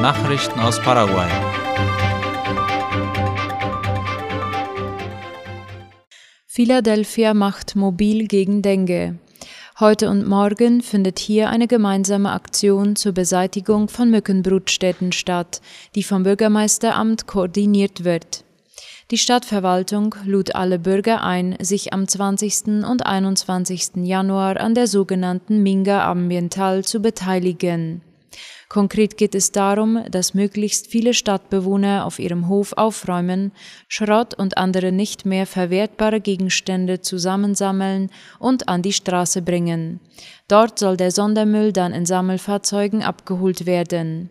Nachrichten aus Paraguay. Philadelphia macht mobil gegen Dengue. Heute und morgen findet hier eine gemeinsame Aktion zur Beseitigung von Mückenbrutstätten statt, die vom Bürgermeisteramt koordiniert wird. Die Stadtverwaltung lud alle Bürger ein, sich am 20. und 21. Januar an der sogenannten Minga Ambiental zu beteiligen. Konkret geht es darum, dass möglichst viele Stadtbewohner auf ihrem Hof aufräumen, Schrott und andere nicht mehr verwertbare Gegenstände zusammensammeln und an die Straße bringen. Dort soll der Sondermüll dann in Sammelfahrzeugen abgeholt werden.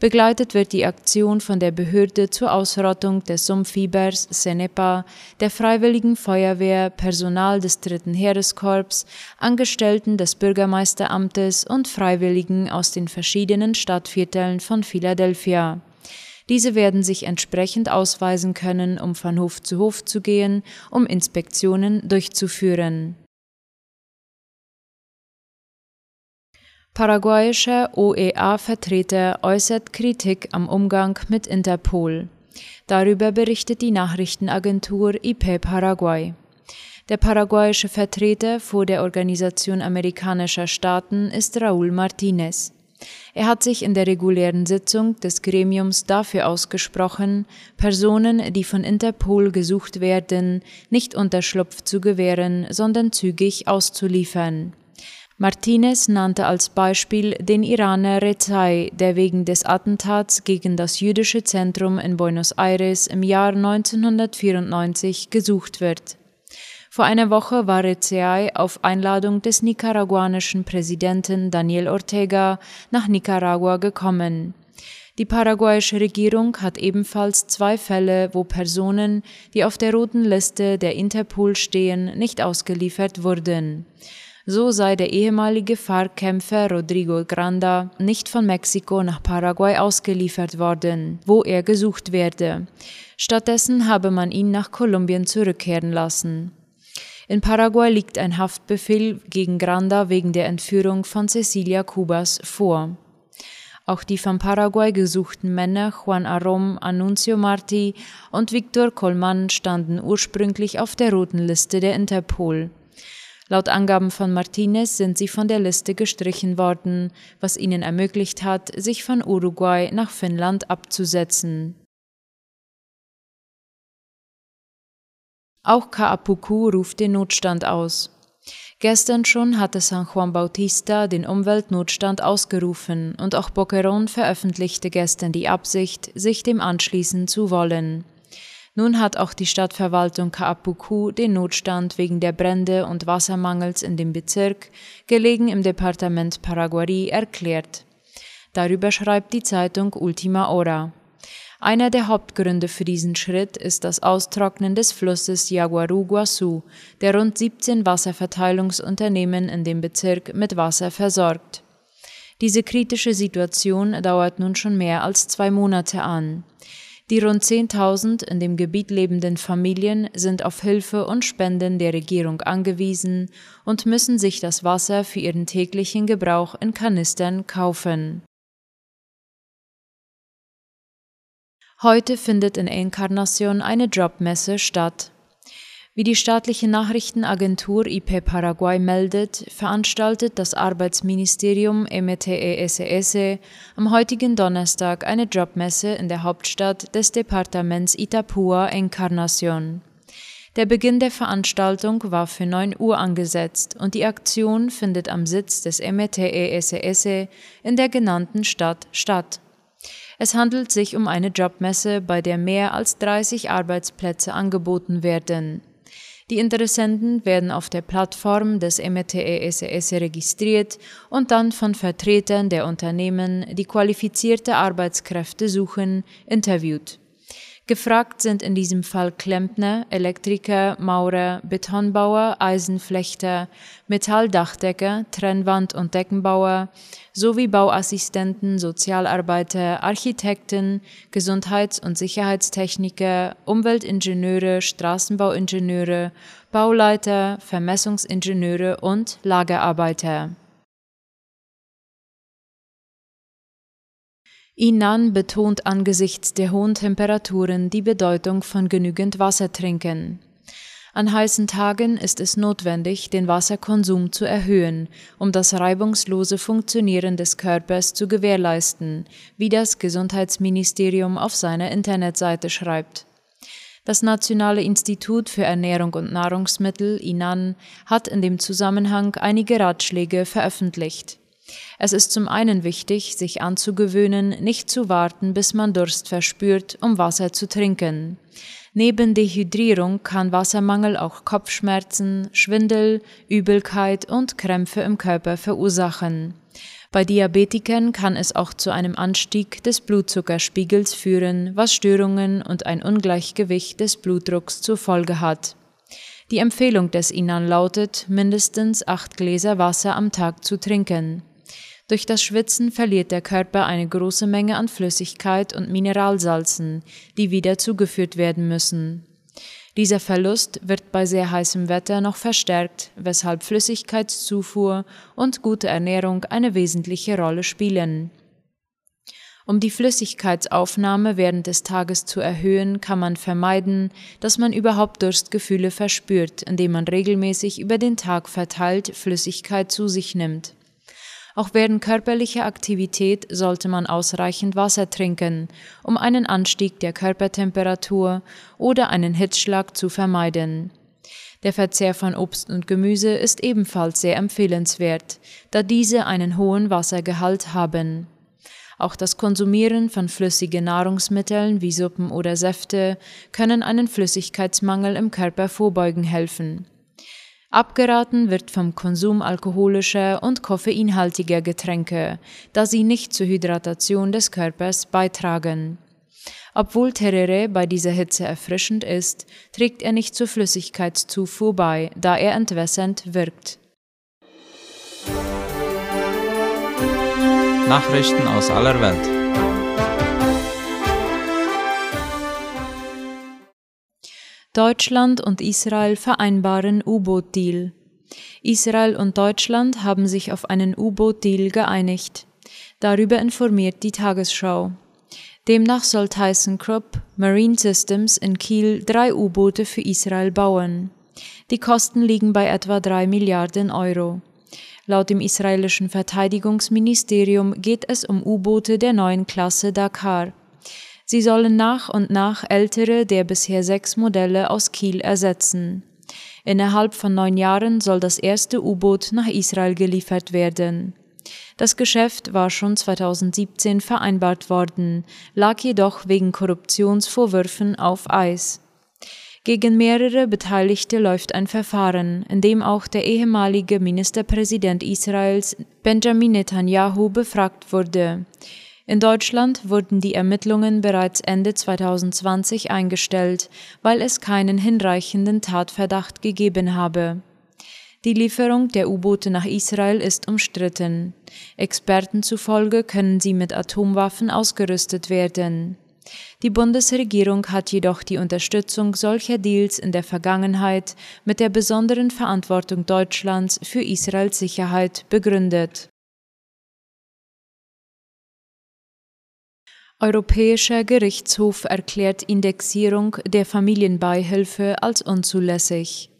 Begleitet wird die Aktion von der Behörde zur Ausrottung des Sumpffiebers Senepa, der Freiwilligen Feuerwehr, Personal des Dritten Heereskorps, Angestellten des Bürgermeisteramtes und Freiwilligen aus den verschiedenen Stadtvierteln von Philadelphia. Diese werden sich entsprechend ausweisen können, um von Hof zu Hof zu gehen, um Inspektionen durchzuführen. Paraguayischer OEA-Vertreter äußert Kritik am Umgang mit Interpol. Darüber berichtet die Nachrichtenagentur IP Paraguay. Der paraguayische Vertreter vor der Organisation amerikanischer Staaten ist Raúl Martínez. Er hat sich in der regulären Sitzung des Gremiums dafür ausgesprochen, Personen, die von Interpol gesucht werden, nicht Unterschlupf zu gewähren, sondern zügig auszuliefern. Martinez nannte als Beispiel den Iraner Rezai, der wegen des Attentats gegen das jüdische Zentrum in Buenos Aires im Jahr 1994 gesucht wird. Vor einer Woche war Rezai auf Einladung des nicaraguanischen Präsidenten Daniel Ortega nach Nicaragua gekommen. Die paraguayische Regierung hat ebenfalls zwei Fälle, wo Personen, die auf der roten Liste der Interpol stehen, nicht ausgeliefert wurden. So sei der ehemalige FARC-Kämpfer Rodrigo Granda nicht von Mexiko nach Paraguay ausgeliefert worden, wo er gesucht werde. Stattdessen habe man ihn nach Kolumbien zurückkehren lassen. In Paraguay liegt ein Haftbefehl gegen Granda wegen der Entführung von Cecilia Cubas vor. Auch die von Paraguay gesuchten Männer Juan Arom, Anuncio Marti und Victor Colman standen ursprünglich auf der roten Liste der Interpol. Laut Angaben von Martinez sind sie von der Liste gestrichen worden, was ihnen ermöglicht hat, sich von Uruguay nach Finnland abzusetzen. Auch Kaapuku ruft den Notstand aus. Gestern schon hatte San Juan Bautista den Umweltnotstand ausgerufen und auch Boquerón veröffentlichte gestern die Absicht, sich dem anschließen zu wollen. Nun hat auch die Stadtverwaltung Kaapuku den Notstand wegen der Brände und Wassermangels in dem Bezirk, gelegen im Departement Paraguay, erklärt. Darüber schreibt die Zeitung Ultima Hora. Einer der Hauptgründe für diesen Schritt ist das Austrocknen des Flusses Yaguaru-Guasu, der rund 17 Wasserverteilungsunternehmen in dem Bezirk mit Wasser versorgt. Diese kritische Situation dauert nun schon mehr als zwei Monate an. Die rund 10.000 in dem Gebiet lebenden Familien sind auf Hilfe und Spenden der Regierung angewiesen und müssen sich das Wasser für ihren täglichen Gebrauch in Kanistern kaufen. Heute findet in Encarnacion eine Jobmesse statt. Wie die staatliche Nachrichtenagentur IP Paraguay meldet, veranstaltet das Arbeitsministerium MTESS am heutigen Donnerstag eine Jobmesse in der Hauptstadt des Departements Itapúa Encarnación. Der Beginn der Veranstaltung war für 9 Uhr angesetzt und die Aktion findet am Sitz des MTESS in der genannten Stadt statt. Es handelt sich um eine Jobmesse, bei der mehr als 30 Arbeitsplätze angeboten werden. Die Interessenten werden auf der Plattform des METESS registriert und dann von Vertretern der Unternehmen, die qualifizierte Arbeitskräfte suchen, interviewt. Gefragt sind in diesem Fall Klempner, Elektriker, Maurer, Betonbauer, Eisenflechter, Metalldachdecker, Trennwand- und Deckenbauer sowie Bauassistenten, Sozialarbeiter, Architekten, Gesundheits- und Sicherheitstechniker, Umweltingenieure, Straßenbauingenieure, Bauleiter, Vermessungsingenieure und Lagerarbeiter. Inan betont angesichts der hohen Temperaturen die Bedeutung von genügend Wasser trinken. An heißen Tagen ist es notwendig, den Wasserkonsum zu erhöhen, um das reibungslose Funktionieren des Körpers zu gewährleisten, wie das Gesundheitsministerium auf seiner Internetseite schreibt. Das Nationale Institut für Ernährung und Nahrungsmittel INAN hat in dem Zusammenhang einige Ratschläge veröffentlicht. Es ist zum einen wichtig, sich anzugewöhnen, nicht zu warten, bis man Durst verspürt, um Wasser zu trinken. Neben Dehydrierung kann Wassermangel auch Kopfschmerzen, Schwindel, Übelkeit und Krämpfe im Körper verursachen. Bei Diabetikern kann es auch zu einem Anstieg des Blutzuckerspiegels führen, was Störungen und ein Ungleichgewicht des Blutdrucks zur Folge hat. Die Empfehlung des Inan lautet, mindestens acht Gläser Wasser am Tag zu trinken. Durch das Schwitzen verliert der Körper eine große Menge an Flüssigkeit und Mineralsalzen, die wieder zugeführt werden müssen. Dieser Verlust wird bei sehr heißem Wetter noch verstärkt, weshalb Flüssigkeitszufuhr und gute Ernährung eine wesentliche Rolle spielen. Um die Flüssigkeitsaufnahme während des Tages zu erhöhen, kann man vermeiden, dass man überhaupt Durstgefühle verspürt, indem man regelmäßig über den Tag verteilt Flüssigkeit zu sich nimmt. Auch während körperlicher Aktivität sollte man ausreichend Wasser trinken, um einen Anstieg der Körpertemperatur oder einen Hitzschlag zu vermeiden. Der Verzehr von Obst und Gemüse ist ebenfalls sehr empfehlenswert, da diese einen hohen Wassergehalt haben. Auch das Konsumieren von flüssigen Nahrungsmitteln wie Suppen oder Säfte können einen Flüssigkeitsmangel im Körper vorbeugen helfen. Abgeraten wird vom Konsum alkoholischer und koffeinhaltiger Getränke, da sie nicht zur Hydratation des Körpers beitragen. Obwohl Terere bei dieser Hitze erfrischend ist, trägt er nicht zur Flüssigkeitszufuhr bei, da er entwässernd wirkt. Nachrichten aus aller Welt. Deutschland und Israel vereinbaren U-Boot-Deal. Israel und Deutschland haben sich auf einen U-Boot-Deal geeinigt. Darüber informiert die Tagesschau. Demnach soll ThyssenKrupp Marine Systems in Kiel drei U-Boote für Israel bauen. Die Kosten liegen bei etwa drei Milliarden Euro. Laut dem israelischen Verteidigungsministerium geht es um U-Boote der neuen Klasse Dakar. Sie sollen nach und nach ältere der bisher sechs Modelle aus Kiel ersetzen. Innerhalb von neun Jahren soll das erste U-Boot nach Israel geliefert werden. Das Geschäft war schon 2017 vereinbart worden, lag jedoch wegen Korruptionsvorwürfen auf Eis. Gegen mehrere Beteiligte läuft ein Verfahren, in dem auch der ehemalige Ministerpräsident Israels Benjamin Netanyahu befragt wurde. In Deutschland wurden die Ermittlungen bereits Ende 2020 eingestellt, weil es keinen hinreichenden Tatverdacht gegeben habe. Die Lieferung der U-Boote nach Israel ist umstritten. Experten zufolge können sie mit Atomwaffen ausgerüstet werden. Die Bundesregierung hat jedoch die Unterstützung solcher Deals in der Vergangenheit mit der besonderen Verantwortung Deutschlands für Israels Sicherheit begründet. Europäischer Gerichtshof erklärt Indexierung der Familienbeihilfe als unzulässig.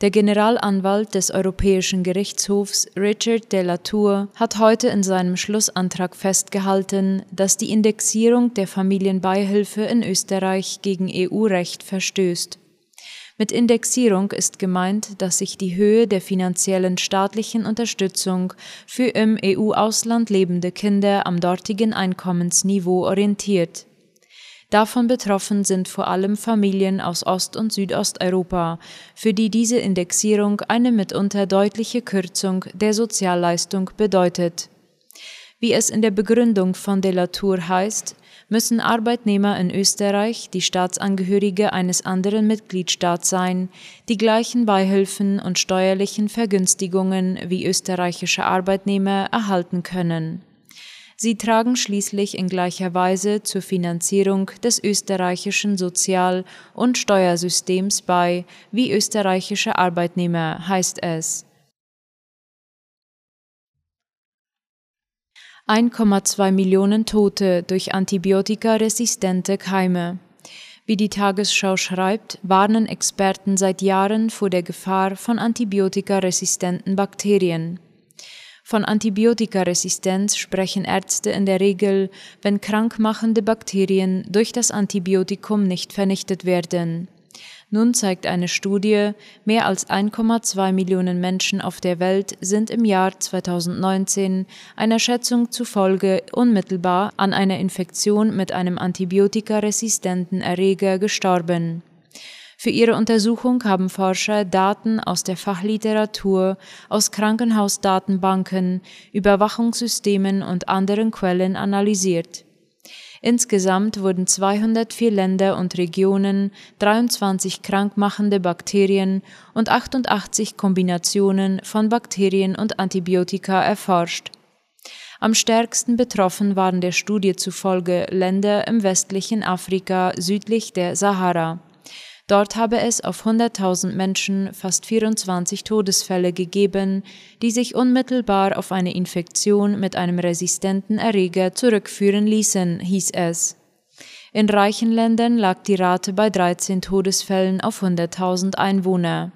Der Generalanwalt des Europäischen Gerichtshofs Richard de la Tour hat heute in seinem Schlussantrag festgehalten, dass die Indexierung der Familienbeihilfe in Österreich gegen EU-Recht verstößt. Mit Indexierung ist gemeint, dass sich die Höhe der finanziellen staatlichen Unterstützung für im EU-Ausland lebende Kinder am dortigen Einkommensniveau orientiert. Davon betroffen sind vor allem Familien aus Ost- und Südosteuropa, für die diese Indexierung eine mitunter deutliche Kürzung der Sozialleistung bedeutet. Wie es in der Begründung von de la Tour heißt, müssen Arbeitnehmer in Österreich, die Staatsangehörige eines anderen Mitgliedstaats sein, die gleichen Beihilfen und steuerlichen Vergünstigungen wie österreichische Arbeitnehmer erhalten können. Sie tragen schließlich in gleicher Weise zur Finanzierung des österreichischen Sozial- und Steuersystems bei wie österreichische Arbeitnehmer, heißt es. 1,2 Millionen Tote durch antibiotikaresistente Keime. Wie die Tagesschau schreibt, warnen Experten seit Jahren vor der Gefahr von antibiotikaresistenten Bakterien. Von Antibiotikaresistenz sprechen Ärzte in der Regel, wenn krankmachende Bakterien durch das Antibiotikum nicht vernichtet werden. Nun zeigt eine Studie, mehr als 1,2 Millionen Menschen auf der Welt sind im Jahr 2019 einer Schätzung zufolge unmittelbar an einer Infektion mit einem antibiotikaresistenten Erreger gestorben. Für ihre Untersuchung haben Forscher Daten aus der Fachliteratur, aus Krankenhausdatenbanken, Überwachungssystemen und anderen Quellen analysiert. Insgesamt wurden 204 Länder und Regionen, 23 krankmachende Bakterien und 88 Kombinationen von Bakterien und Antibiotika erforscht. Am stärksten betroffen waren der Studie zufolge Länder im westlichen Afrika südlich der Sahara. Dort habe es auf 100.000 Menschen fast 24 Todesfälle gegeben, die sich unmittelbar auf eine Infektion mit einem resistenten Erreger zurückführen ließen, hieß es. In reichen Ländern lag die Rate bei 13 Todesfällen auf 100.000 Einwohner.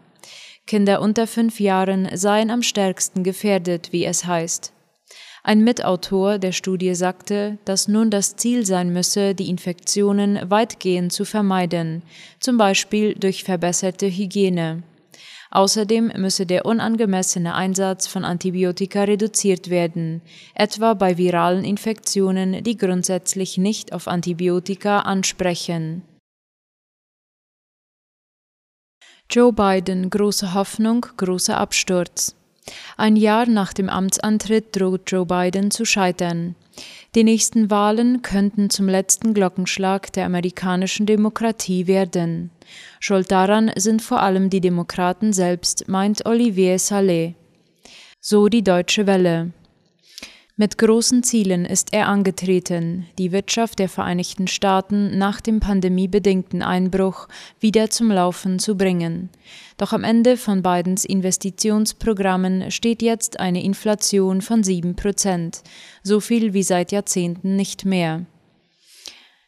Kinder unter fünf Jahren seien am stärksten gefährdet, wie es heißt. Ein Mitautor der Studie sagte, dass nun das Ziel sein müsse, die Infektionen weitgehend zu vermeiden, zum Beispiel durch verbesserte Hygiene. Außerdem müsse der unangemessene Einsatz von Antibiotika reduziert werden, etwa bei viralen Infektionen, die grundsätzlich nicht auf Antibiotika ansprechen. Joe Biden große Hoffnung, großer Absturz. Ein Jahr nach dem Amtsantritt droht Joe Biden zu scheitern. Die nächsten Wahlen könnten zum letzten Glockenschlag der amerikanischen Demokratie werden. Schuld daran sind vor allem die Demokraten selbst, meint Olivier Saleh. So die Deutsche Welle. Mit großen Zielen ist er angetreten, die Wirtschaft der Vereinigten Staaten nach dem pandemiebedingten Einbruch wieder zum Laufen zu bringen. Doch am Ende von Bidens Investitionsprogrammen steht jetzt eine Inflation von sieben Prozent, so viel wie seit Jahrzehnten nicht mehr.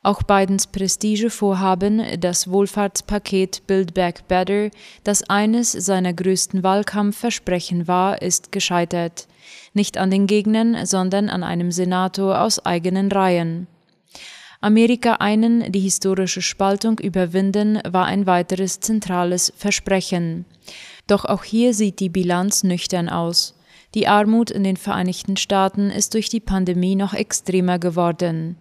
Auch Bidens Prestigevorhaben, das Wohlfahrtspaket Build Back Better, das eines seiner größten Wahlkampfversprechen war, ist gescheitert. Nicht an den Gegnern, sondern an einem Senator aus eigenen Reihen. Amerika einen, die historische Spaltung überwinden, war ein weiteres zentrales Versprechen. Doch auch hier sieht die Bilanz nüchtern aus. Die Armut in den Vereinigten Staaten ist durch die Pandemie noch extremer geworden.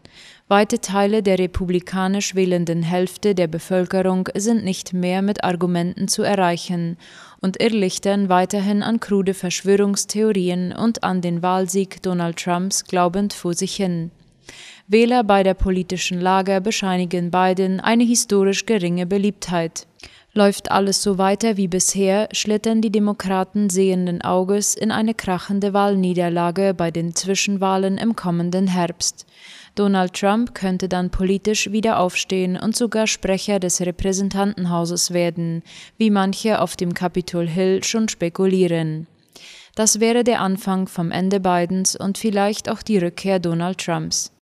Weite Teile der republikanisch wählenden Hälfte der Bevölkerung sind nicht mehr mit Argumenten zu erreichen und irrlichtern weiterhin an krude Verschwörungstheorien und an den Wahlsieg Donald Trumps glaubend vor sich hin. Wähler beider politischen Lager bescheinigen Biden eine historisch geringe Beliebtheit. Läuft alles so weiter wie bisher, schlittern die Demokraten sehenden Auges in eine krachende Wahlniederlage bei den Zwischenwahlen im kommenden Herbst. Donald Trump könnte dann politisch wieder aufstehen und sogar Sprecher des Repräsentantenhauses werden, wie manche auf dem Capitol Hill schon spekulieren. Das wäre der Anfang vom Ende Bidens und vielleicht auch die Rückkehr Donald Trumps.